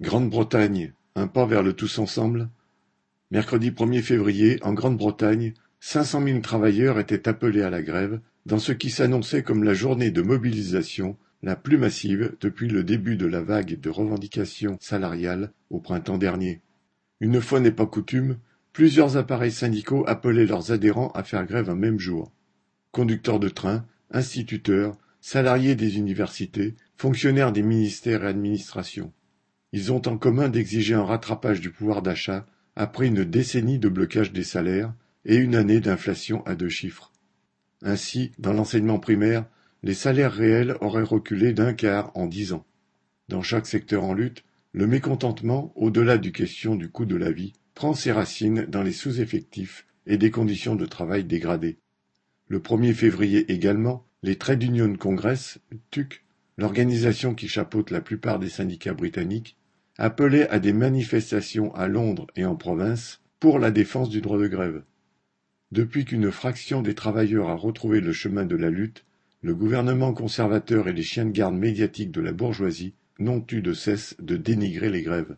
Grande-Bretagne, un pas vers le tous ensemble Mercredi 1er février, en Grande-Bretagne, cinq cent mille travailleurs étaient appelés à la grève dans ce qui s'annonçait comme la journée de mobilisation la plus massive depuis le début de la vague de revendications salariales au printemps dernier. Une fois n'est pas coutume, plusieurs appareils syndicaux appelaient leurs adhérents à faire grève un même jour. Conducteurs de train, instituteurs, salariés des universités, fonctionnaires des ministères et administrations. Ils ont en commun d'exiger un rattrapage du pouvoir d'achat après une décennie de blocage des salaires et une année d'inflation à deux chiffres. Ainsi, dans l'enseignement primaire, les salaires réels auraient reculé d'un quart en dix ans. Dans chaque secteur en lutte, le mécontentement, au-delà du question du coût de la vie, prend ses racines dans les sous-effectifs et des conditions de travail dégradées. Le 1er février également, les Trade Union Congress, TUC, l'organisation qui chapeaute la plupart des syndicats britanniques, appelait à des manifestations à Londres et en province pour la défense du droit de grève. Depuis qu'une fraction des travailleurs a retrouvé le chemin de la lutte, le gouvernement conservateur et les chiens de garde médiatiques de la bourgeoisie n'ont eu de cesse de dénigrer les grèves.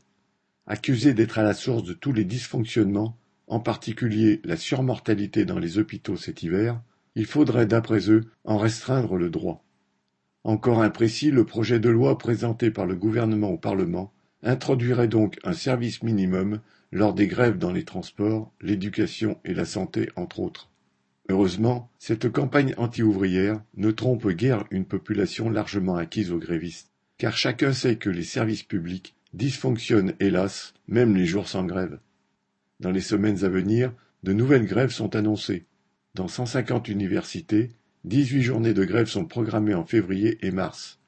Accusés d'être à la source de tous les dysfonctionnements, en particulier la surmortalité dans les hôpitaux cet hiver, il faudrait d'après eux en restreindre le droit. Encore imprécis, le projet de loi présenté par le gouvernement au Parlement introduirait donc un service minimum lors des grèves dans les transports, l'éducation et la santé entre autres. Heureusement, cette campagne anti-ouvrière ne trompe guère une population largement acquise aux grévistes, car chacun sait que les services publics dysfonctionnent hélas même les jours sans grève. Dans les semaines à venir, de nouvelles grèves sont annoncées. Dans 150 universités, 18 journées de grève sont programmées en février et mars.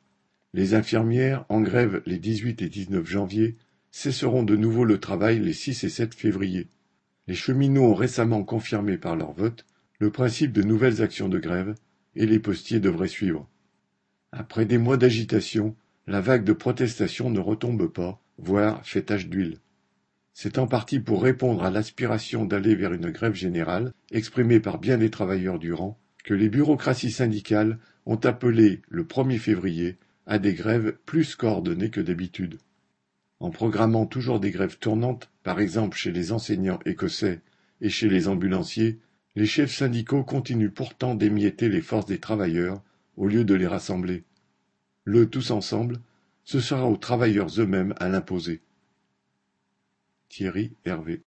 Les infirmières, en grève les 18 et 19 janvier, cesseront de nouveau le travail les 6 et 7 février. Les cheminots ont récemment confirmé par leur vote le principe de nouvelles actions de grève, et les postiers devraient suivre. Après des mois d'agitation, la vague de protestation ne retombe pas, voire fait tache d'huile. C'est en partie pour répondre à l'aspiration d'aller vers une grève générale, exprimée par bien des travailleurs du rang, que les bureaucraties syndicales ont appelé le 1er février à des grèves plus coordonnées que d'habitude. En programmant toujours des grèves tournantes, par exemple chez les enseignants écossais et chez les ambulanciers, les chefs syndicaux continuent pourtant d'émietter les forces des travailleurs au lieu de les rassembler. Le tous ensemble, ce sera aux travailleurs eux-mêmes à l'imposer. Thierry Hervé